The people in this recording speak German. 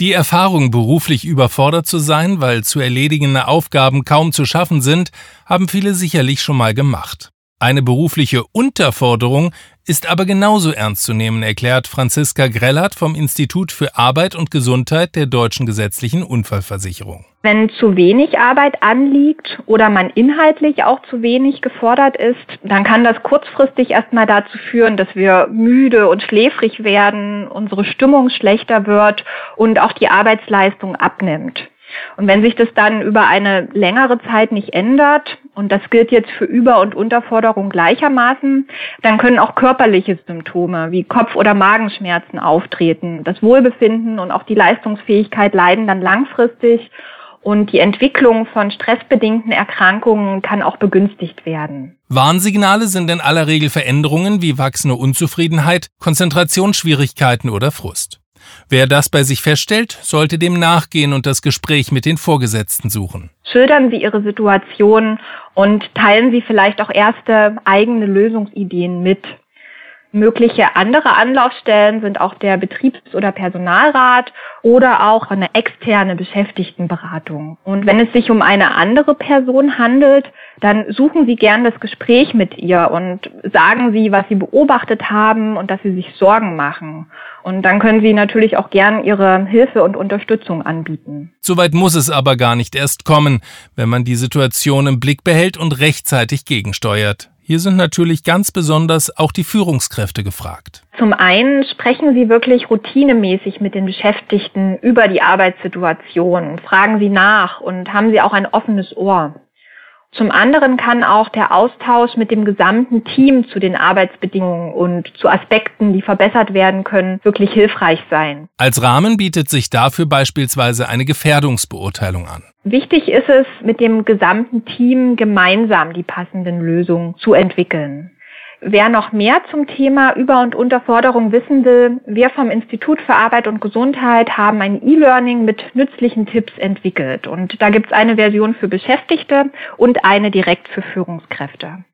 Die Erfahrung, beruflich überfordert zu sein, weil zu erledigende Aufgaben kaum zu schaffen sind, haben viele sicherlich schon mal gemacht. Eine berufliche Unterforderung ist aber genauso ernst zu nehmen, erklärt Franziska Grellert vom Institut für Arbeit und Gesundheit der Deutschen Gesetzlichen Unfallversicherung. Wenn zu wenig Arbeit anliegt oder man inhaltlich auch zu wenig gefordert ist, dann kann das kurzfristig erstmal dazu führen, dass wir müde und schläfrig werden, unsere Stimmung schlechter wird und auch die Arbeitsleistung abnimmt. Und wenn sich das dann über eine längere Zeit nicht ändert, und das gilt jetzt für Über- und Unterforderung gleichermaßen, dann können auch körperliche Symptome wie Kopf- oder Magenschmerzen auftreten. Das Wohlbefinden und auch die Leistungsfähigkeit leiden dann langfristig und die Entwicklung von stressbedingten Erkrankungen kann auch begünstigt werden. Warnsignale sind in aller Regel Veränderungen wie wachsende Unzufriedenheit, Konzentrationsschwierigkeiten oder Frust. Wer das bei sich feststellt, sollte dem nachgehen und das Gespräch mit den Vorgesetzten suchen. Schildern Sie Ihre Situation und teilen Sie vielleicht auch erste eigene Lösungsideen mit. Mögliche andere Anlaufstellen sind auch der Betriebs- oder Personalrat oder auch eine externe Beschäftigtenberatung. Und wenn es sich um eine andere Person handelt, dann suchen Sie gern das Gespräch mit ihr und sagen Sie, was Sie beobachtet haben und dass Sie sich Sorgen machen. Und dann können Sie natürlich auch gern Ihre Hilfe und Unterstützung anbieten. Soweit muss es aber gar nicht erst kommen, wenn man die Situation im Blick behält und rechtzeitig gegensteuert. Hier sind natürlich ganz besonders auch die Führungskräfte gefragt. Zum einen sprechen Sie wirklich routinemäßig mit den Beschäftigten über die Arbeitssituation, fragen Sie nach und haben Sie auch ein offenes Ohr. Zum anderen kann auch der Austausch mit dem gesamten Team zu den Arbeitsbedingungen und zu Aspekten, die verbessert werden können, wirklich hilfreich sein. Als Rahmen bietet sich dafür beispielsweise eine Gefährdungsbeurteilung an. Wichtig ist es, mit dem gesamten Team gemeinsam die passenden Lösungen zu entwickeln. Wer noch mehr zum Thema Über- und Unterforderung wissen will, wir vom Institut für Arbeit und Gesundheit haben ein E-Learning mit nützlichen Tipps entwickelt. Und da gibt es eine Version für Beschäftigte und eine direkt für Führungskräfte.